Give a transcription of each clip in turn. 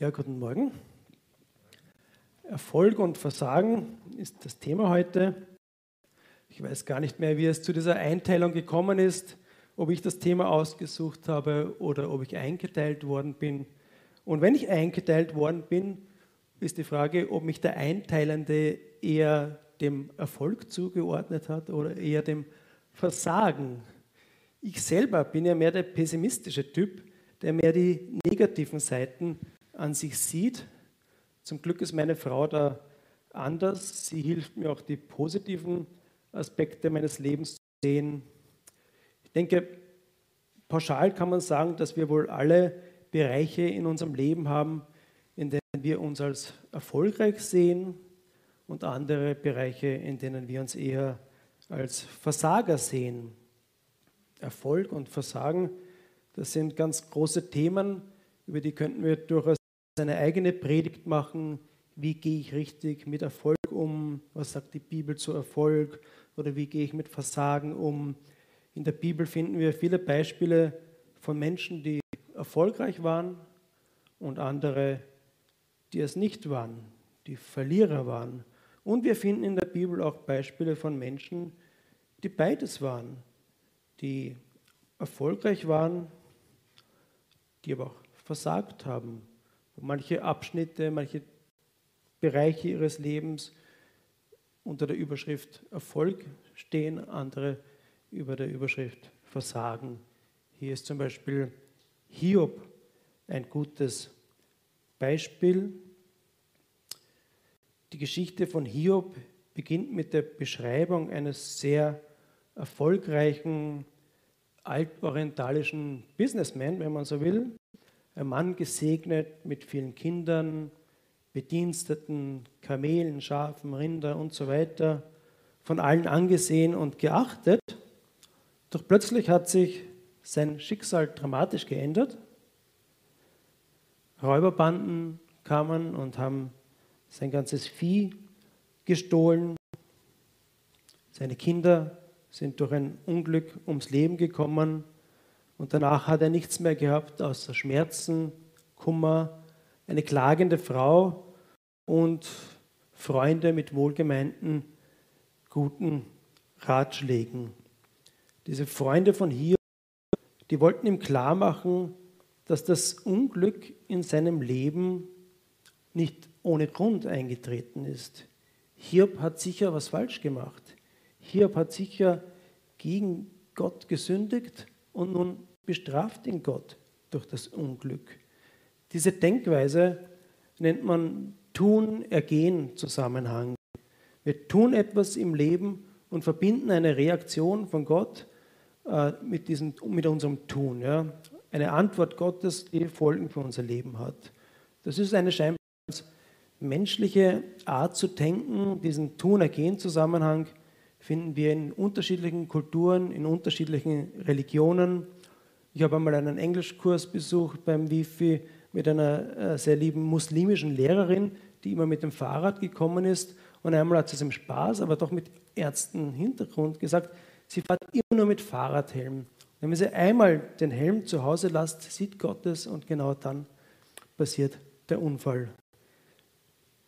Ja, guten Morgen. Erfolg und Versagen ist das Thema heute. Ich weiß gar nicht mehr, wie es zu dieser Einteilung gekommen ist, ob ich das Thema ausgesucht habe oder ob ich eingeteilt worden bin. Und wenn ich eingeteilt worden bin, ist die Frage, ob mich der Einteilende eher dem Erfolg zugeordnet hat oder eher dem Versagen. Ich selber bin ja mehr der pessimistische Typ, der mehr die negativen Seiten an sich sieht. Zum Glück ist meine Frau da anders. Sie hilft mir auch die positiven Aspekte meines Lebens zu sehen. Ich denke, pauschal kann man sagen, dass wir wohl alle Bereiche in unserem Leben haben, in denen wir uns als erfolgreich sehen und andere Bereiche, in denen wir uns eher als Versager sehen. Erfolg und Versagen, das sind ganz große Themen, über die könnten wir durchaus seine eigene Predigt machen, wie gehe ich richtig mit Erfolg um, was sagt die Bibel zu Erfolg oder wie gehe ich mit Versagen um. In der Bibel finden wir viele Beispiele von Menschen, die erfolgreich waren und andere, die es nicht waren, die Verlierer waren. Und wir finden in der Bibel auch Beispiele von Menschen, die beides waren, die erfolgreich waren, die aber auch versagt haben manche Abschnitte, manche Bereiche ihres Lebens unter der Überschrift Erfolg stehen, andere über der Überschrift Versagen. Hier ist zum Beispiel Hiob ein gutes Beispiel. Die Geschichte von Hiob beginnt mit der Beschreibung eines sehr erfolgreichen altorientalischen Businessman, wenn man so will, ein Mann gesegnet mit vielen Kindern, Bediensteten, Kamelen, Schafen, Rinder und so weiter, von allen angesehen und geachtet. Doch plötzlich hat sich sein Schicksal dramatisch geändert. Räuberbanden kamen und haben sein ganzes Vieh gestohlen. Seine Kinder sind durch ein Unglück ums Leben gekommen. Und danach hat er nichts mehr gehabt außer Schmerzen, Kummer, eine klagende Frau und Freunde mit wohlgemeinten, guten Ratschlägen. Diese Freunde von hier, die wollten ihm klar machen, dass das Unglück in seinem Leben nicht ohne Grund eingetreten ist. Hiob hat sicher was falsch gemacht. Hiob hat sicher gegen Gott gesündigt und nun bestraft ihn Gott durch das Unglück. Diese Denkweise nennt man Tun-Ergehen-Zusammenhang. Wir tun etwas im Leben und verbinden eine Reaktion von Gott äh, mit, diesem, mit unserem Tun. Ja? Eine Antwort Gottes, die Folgen für unser Leben hat. Das ist eine scheinbar menschliche Art zu denken. Diesen Tun-Ergehen-Zusammenhang finden wir in unterschiedlichen Kulturen, in unterschiedlichen Religionen. Ich habe einmal einen Englischkurs besucht beim Wifi mit einer äh, sehr lieben muslimischen Lehrerin, die immer mit dem Fahrrad gekommen ist. Und einmal hat sie es im Spaß, aber doch mit ernsten Hintergrund gesagt, sie fährt immer nur mit Fahrradhelm. Wenn sie einmal den Helm zu Hause lässt, sieht Gott es und genau dann passiert der Unfall.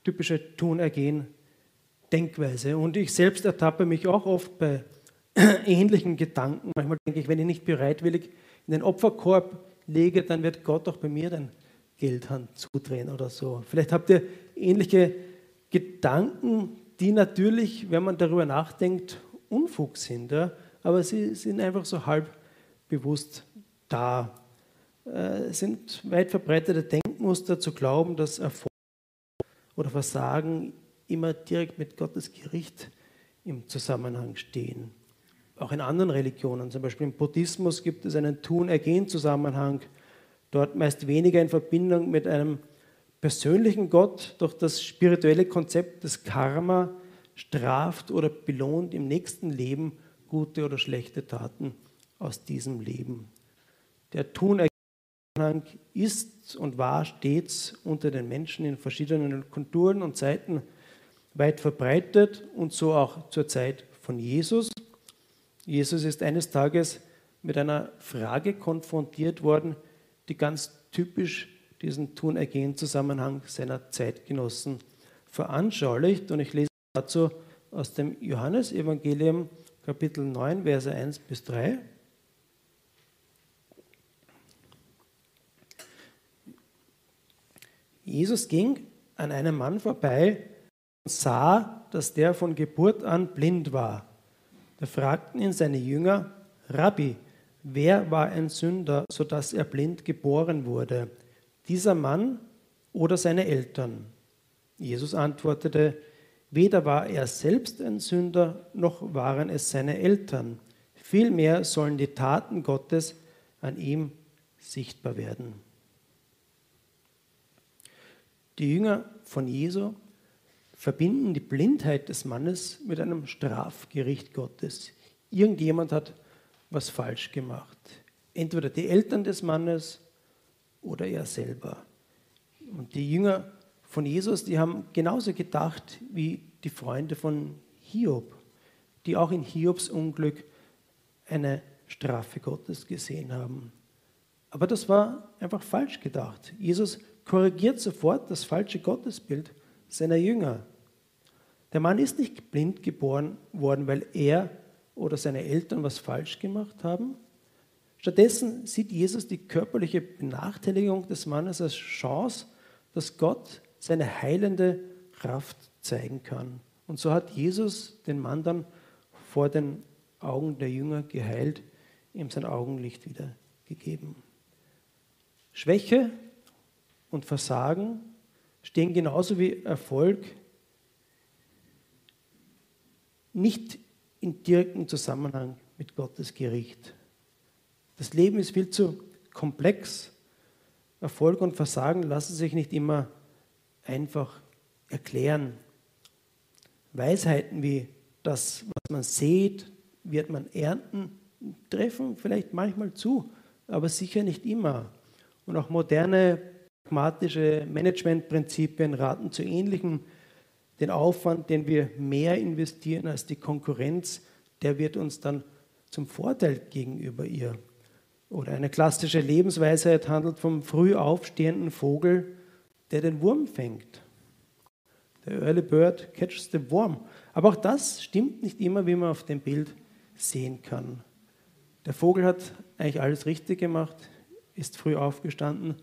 Typische Tun-Ergehen, Denkweise. Und ich selbst ertappe mich auch oft bei ähnlichen Gedanken. Manchmal denke ich, wenn ich nicht bereitwillig in den Opferkorb lege, dann wird Gott auch bei mir den Geldhand zudrehen oder so. Vielleicht habt ihr ähnliche Gedanken, die natürlich, wenn man darüber nachdenkt, Unfug sind, ja? aber sie sind einfach so halb bewusst da. Äh, es sind weit verbreitete Denkmuster zu glauben, dass Erfolg oder Versagen immer direkt mit Gottes Gericht im Zusammenhang stehen auch in anderen Religionen, zum Beispiel im Buddhismus gibt es einen Tun-Ergehen-Zusammenhang, dort meist weniger in Verbindung mit einem persönlichen Gott, doch das spirituelle Konzept des Karma straft oder belohnt im nächsten Leben gute oder schlechte Taten aus diesem Leben. Der Tun-Ergehen-Zusammenhang ist und war stets unter den Menschen in verschiedenen Kulturen und Zeiten weit verbreitet und so auch zur Zeit von Jesus. Jesus ist eines Tages mit einer Frage konfrontiert worden, die ganz typisch diesen Tun-Ergehen-Zusammenhang seiner Zeitgenossen veranschaulicht. Und ich lese dazu aus dem Johannesevangelium, Kapitel 9, Verse 1 bis 3. Jesus ging an einem Mann vorbei und sah, dass der von Geburt an blind war. Da fragten ihn seine Jünger, Rabbi, wer war ein Sünder, sodass er blind geboren wurde? Dieser Mann oder seine Eltern? Jesus antwortete, weder war er selbst ein Sünder, noch waren es seine Eltern. Vielmehr sollen die Taten Gottes an ihm sichtbar werden. Die Jünger von Jesu verbinden die Blindheit des Mannes mit einem Strafgericht Gottes. Irgendjemand hat was falsch gemacht. Entweder die Eltern des Mannes oder er selber. Und die Jünger von Jesus, die haben genauso gedacht wie die Freunde von Hiob, die auch in Hiobs Unglück eine Strafe Gottes gesehen haben. Aber das war einfach falsch gedacht. Jesus korrigiert sofort das falsche Gottesbild seiner Jünger. Der Mann ist nicht blind geboren worden, weil er oder seine Eltern was falsch gemacht haben. Stattdessen sieht Jesus die körperliche Benachteiligung des Mannes als Chance, dass Gott seine heilende Kraft zeigen kann. Und so hat Jesus den Mann dann vor den Augen der Jünger geheilt, ihm sein Augenlicht wieder gegeben. Schwäche und Versagen stehen genauso wie Erfolg nicht in direktem Zusammenhang mit Gottes Gericht. Das Leben ist viel zu komplex. Erfolg und Versagen lassen sich nicht immer einfach erklären. Weisheiten wie das, was man sieht, wird man ernten, treffen vielleicht manchmal zu, aber sicher nicht immer. Und auch moderne pragmatische Managementprinzipien raten zu ähnlichem. Den Aufwand, den wir mehr investieren als die Konkurrenz, der wird uns dann zum Vorteil gegenüber ihr. Oder eine klassische Lebensweisheit handelt vom früh aufstehenden Vogel, der den Wurm fängt. Der Early Bird catches the worm. Aber auch das stimmt nicht immer, wie man auf dem Bild sehen kann. Der Vogel hat eigentlich alles richtig gemacht, ist früh aufgestanden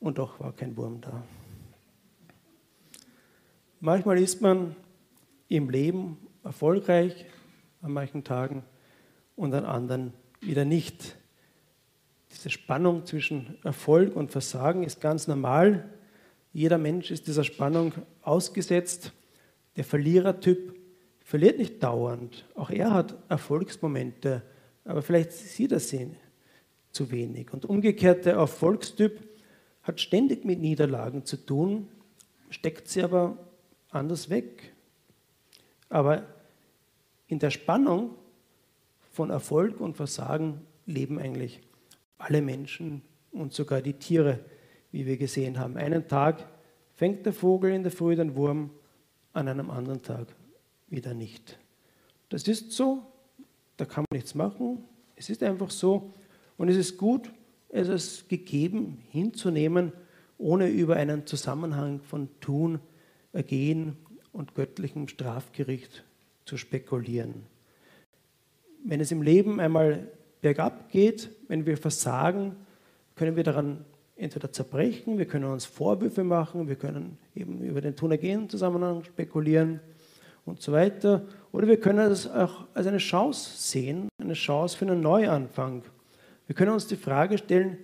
und doch war kein Wurm da. Manchmal ist man im Leben erfolgreich, an manchen Tagen und an anderen wieder nicht. Diese Spannung zwischen Erfolg und Versagen ist ganz normal. Jeder Mensch ist dieser Spannung ausgesetzt. Der Verlierertyp verliert nicht dauernd. Auch er hat Erfolgsmomente, aber vielleicht sieht er sie zu wenig. Und umgekehrt der Erfolgstyp hat ständig mit Niederlagen zu tun, steckt sie aber anders weg. Aber in der Spannung von Erfolg und Versagen leben eigentlich alle Menschen und sogar die Tiere, wie wir gesehen haben. Einen Tag fängt der Vogel in der Früh den Wurm, an einem anderen Tag wieder nicht. Das ist so, da kann man nichts machen. Es ist einfach so und es ist gut, es ist gegeben hinzunehmen, ohne über einen Zusammenhang von Tun, Ergehen und göttlichem Strafgericht zu spekulieren. Wenn es im Leben einmal bergab geht, wenn wir versagen, können wir daran entweder zerbrechen, wir können uns Vorwürfe machen, wir können eben über den Tun-Ergehen-Zusammenhang spekulieren und so weiter. Oder wir können es auch als eine Chance sehen, eine Chance für einen Neuanfang. Wir können uns die Frage stellen,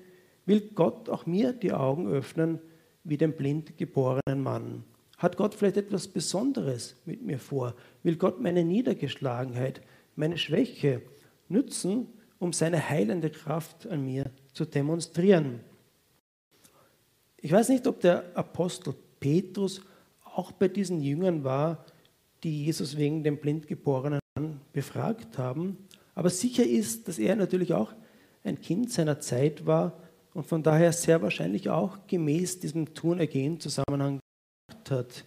will Gott auch mir die Augen öffnen wie dem blind geborenen Mann? Hat Gott vielleicht etwas Besonderes mit mir vor? Will Gott meine Niedergeschlagenheit, meine Schwäche nützen, um seine heilende Kraft an mir zu demonstrieren? Ich weiß nicht, ob der Apostel Petrus auch bei diesen Jüngern war, die Jesus wegen dem blind geborenen Mann befragt haben. Aber sicher ist, dass er natürlich auch ein Kind seiner Zeit war und von daher sehr wahrscheinlich auch gemäß diesem Tun-Ergehen-Zusammenhang hat.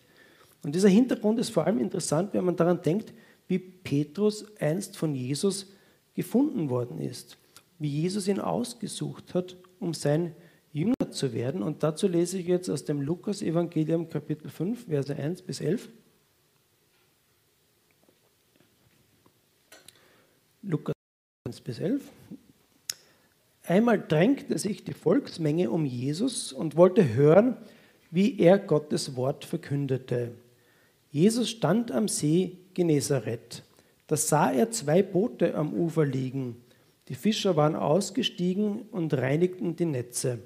Und dieser Hintergrund ist vor allem interessant, wenn man daran denkt, wie Petrus einst von Jesus gefunden worden ist, wie Jesus ihn ausgesucht hat, um sein Jünger zu werden. Und dazu lese ich jetzt aus dem Lukas-Evangelium, Kapitel 5, Verse 1 bis 11. Lukas 1 bis 11. Einmal drängte sich die Volksmenge um Jesus und wollte hören, wie er Gottes Wort verkündete. Jesus stand am See Genezareth. Da sah er zwei Boote am Ufer liegen. Die Fischer waren ausgestiegen und reinigten die Netze.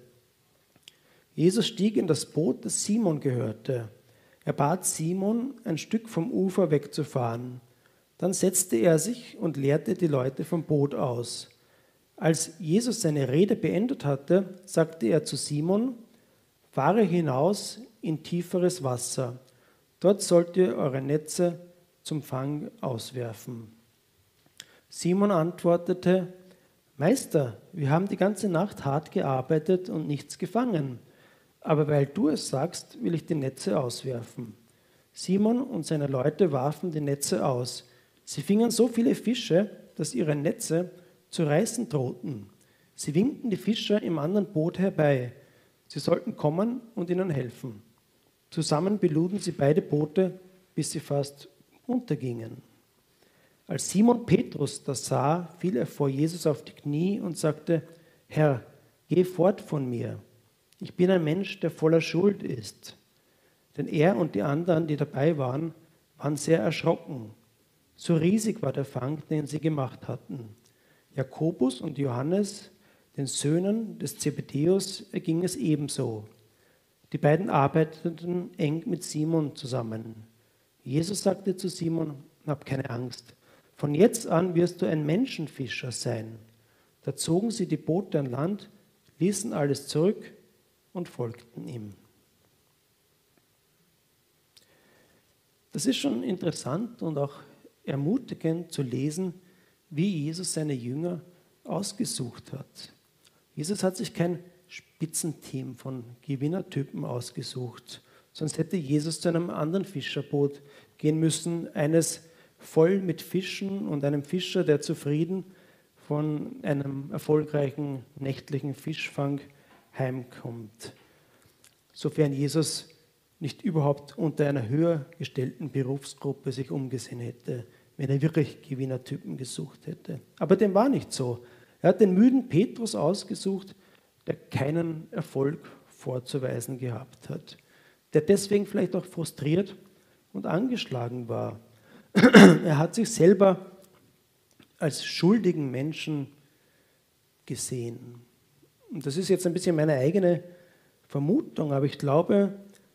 Jesus stieg in das Boot, das Simon gehörte. Er bat Simon, ein Stück vom Ufer wegzufahren. Dann setzte er sich und leerte die Leute vom Boot aus. Als Jesus seine Rede beendet hatte, sagte er zu Simon, fahre hinaus in tieferes Wasser. Dort sollt ihr eure Netze zum Fang auswerfen. Simon antwortete, Meister, wir haben die ganze Nacht hart gearbeitet und nichts gefangen, aber weil du es sagst, will ich die Netze auswerfen. Simon und seine Leute warfen die Netze aus. Sie fingen so viele Fische, dass ihre Netze zu reißen drohten. Sie winkten die Fischer im anderen Boot herbei. Sie sollten kommen und ihnen helfen. Zusammen beluden sie beide Boote, bis sie fast untergingen. Als Simon Petrus das sah, fiel er vor Jesus auf die Knie und sagte, Herr, geh fort von mir. Ich bin ein Mensch, der voller Schuld ist. Denn er und die anderen, die dabei waren, waren sehr erschrocken. So riesig war der Fang, den sie gemacht hatten. Jakobus und Johannes, den Söhnen des Zebedeus, erging es ebenso. Die beiden arbeiteten eng mit Simon zusammen. Jesus sagte zu Simon, hab keine Angst. Von jetzt an wirst du ein Menschenfischer sein. Da zogen sie die Boote an Land, ließen alles zurück und folgten ihm. Das ist schon interessant und auch ermutigend zu lesen, wie Jesus seine Jünger ausgesucht hat. Jesus hat sich kein Spitzenteam von Gewinnertypen ausgesucht, sonst hätte Jesus zu einem anderen Fischerboot gehen müssen, eines voll mit Fischen und einem Fischer, der zufrieden von einem erfolgreichen nächtlichen Fischfang heimkommt. Sofern Jesus nicht überhaupt unter einer höher gestellten Berufsgruppe sich umgesehen hätte, wenn er wirklich Gewinnertypen gesucht hätte. Aber dem war nicht so. Er hat den müden Petrus ausgesucht, der keinen Erfolg vorzuweisen gehabt hat, der deswegen vielleicht auch frustriert und angeschlagen war. er hat sich selber als schuldigen Menschen gesehen. Und das ist jetzt ein bisschen meine eigene Vermutung, aber ich glaube,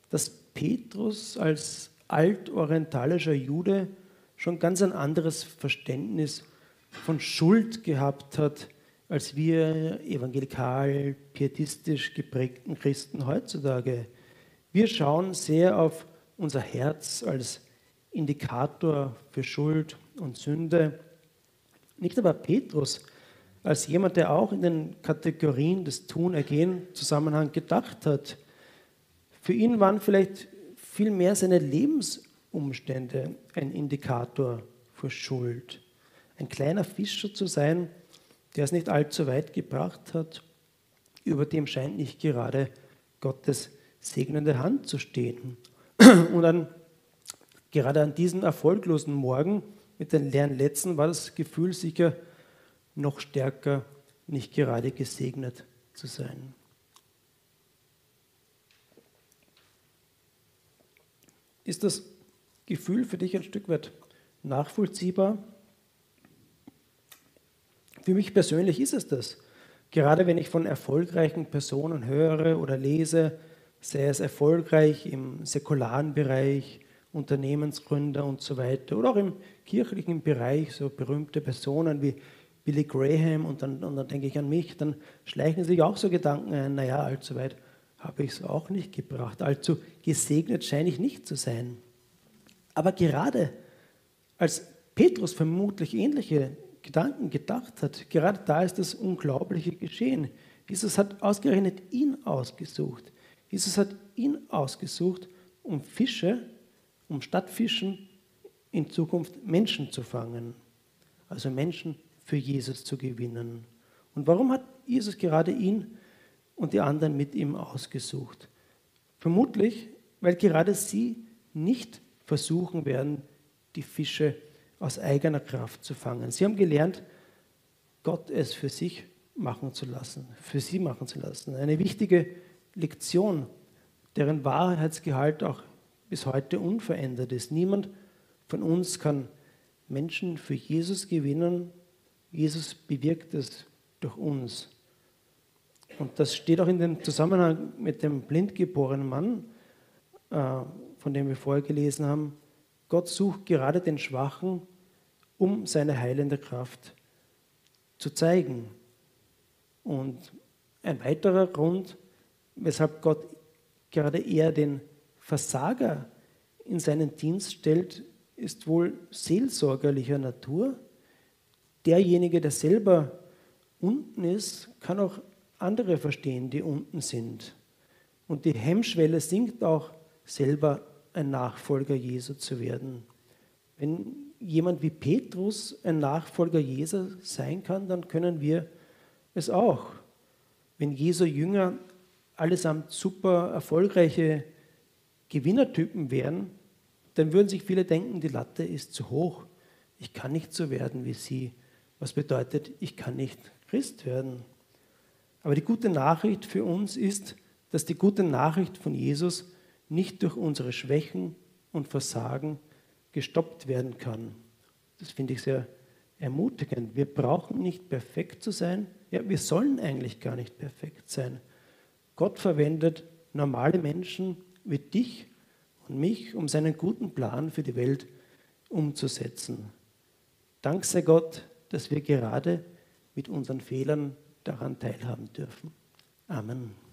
dass Petrus als altorientalischer Jude schon ganz ein anderes Verständnis von Schuld gehabt hat, als wir evangelikal, pietistisch geprägten Christen heutzutage. Wir schauen sehr auf unser Herz als Indikator für Schuld und Sünde. Nicht aber Petrus als jemand, der auch in den Kategorien des Tun-Ergehen-Zusammenhang gedacht hat. Für ihn waren vielleicht viel mehr seine Lebensumstände ein Indikator für Schuld. Ein kleiner Fischer zu sein, der es nicht allzu weit gebracht hat, über dem scheint nicht gerade Gottes segnende Hand zu stehen. Und an Gerade an diesem erfolglosen Morgen mit den leeren Letzen war das Gefühl sicher noch stärker, nicht gerade gesegnet zu sein. Ist das Gefühl für dich ein Stück weit nachvollziehbar? Für mich persönlich ist es das. Gerade wenn ich von erfolgreichen Personen höre oder lese, sei es erfolgreich im säkularen Bereich, Unternehmensgründer und so weiter. Oder auch im kirchlichen Bereich, so berühmte Personen wie Billy Graham und dann, und dann denke ich an mich, dann schleichen sich auch so Gedanken ein, naja, allzu weit habe ich es auch nicht gebracht. Allzu gesegnet scheine ich nicht zu sein. Aber gerade als Petrus vermutlich ähnliche Gedanken gedacht hat, gerade da ist das Unglaubliche geschehen. Jesus hat ausgerechnet ihn ausgesucht. Jesus hat ihn ausgesucht, um Fische um statt Fischen in Zukunft Menschen zu fangen, also Menschen für Jesus zu gewinnen. Und warum hat Jesus gerade ihn und die anderen mit ihm ausgesucht. Vermutlich, weil gerade sie nicht versuchen werden, die Fische aus eigener Kraft zu fangen. Sie haben gelernt, Gott es für sich machen zu lassen, für sie machen zu lassen. Eine wichtige Lektion, deren Wahrheitsgehalt auch bis heute unverändert ist. Niemand von uns kann Menschen für Jesus gewinnen. Jesus bewirkt es durch uns. Und das steht auch in dem Zusammenhang mit dem blindgeborenen Mann, äh, von dem wir vorher gelesen haben. Gott sucht gerade den Schwachen, um seine heilende Kraft zu zeigen. Und ein weiterer Grund, weshalb Gott gerade eher den Versager in seinen Dienst stellt, ist wohl seelsorgerlicher Natur. Derjenige, der selber unten ist, kann auch andere verstehen, die unten sind. Und die Hemmschwelle sinkt auch selber ein Nachfolger Jesu zu werden. Wenn jemand wie Petrus ein Nachfolger Jesu sein kann, dann können wir es auch. Wenn Jesu Jünger allesamt super erfolgreiche Gewinnertypen wären, dann würden sich viele denken, die Latte ist zu hoch. Ich kann nicht so werden wie sie. Was bedeutet, ich kann nicht Christ werden. Aber die gute Nachricht für uns ist, dass die gute Nachricht von Jesus nicht durch unsere Schwächen und Versagen gestoppt werden kann. Das finde ich sehr ermutigend. Wir brauchen nicht perfekt zu sein. Ja, wir sollen eigentlich gar nicht perfekt sein. Gott verwendet normale Menschen wie dich und mich, um seinen guten Plan für die Welt umzusetzen. Dank sei Gott, dass wir gerade mit unseren Fehlern daran teilhaben dürfen. Amen.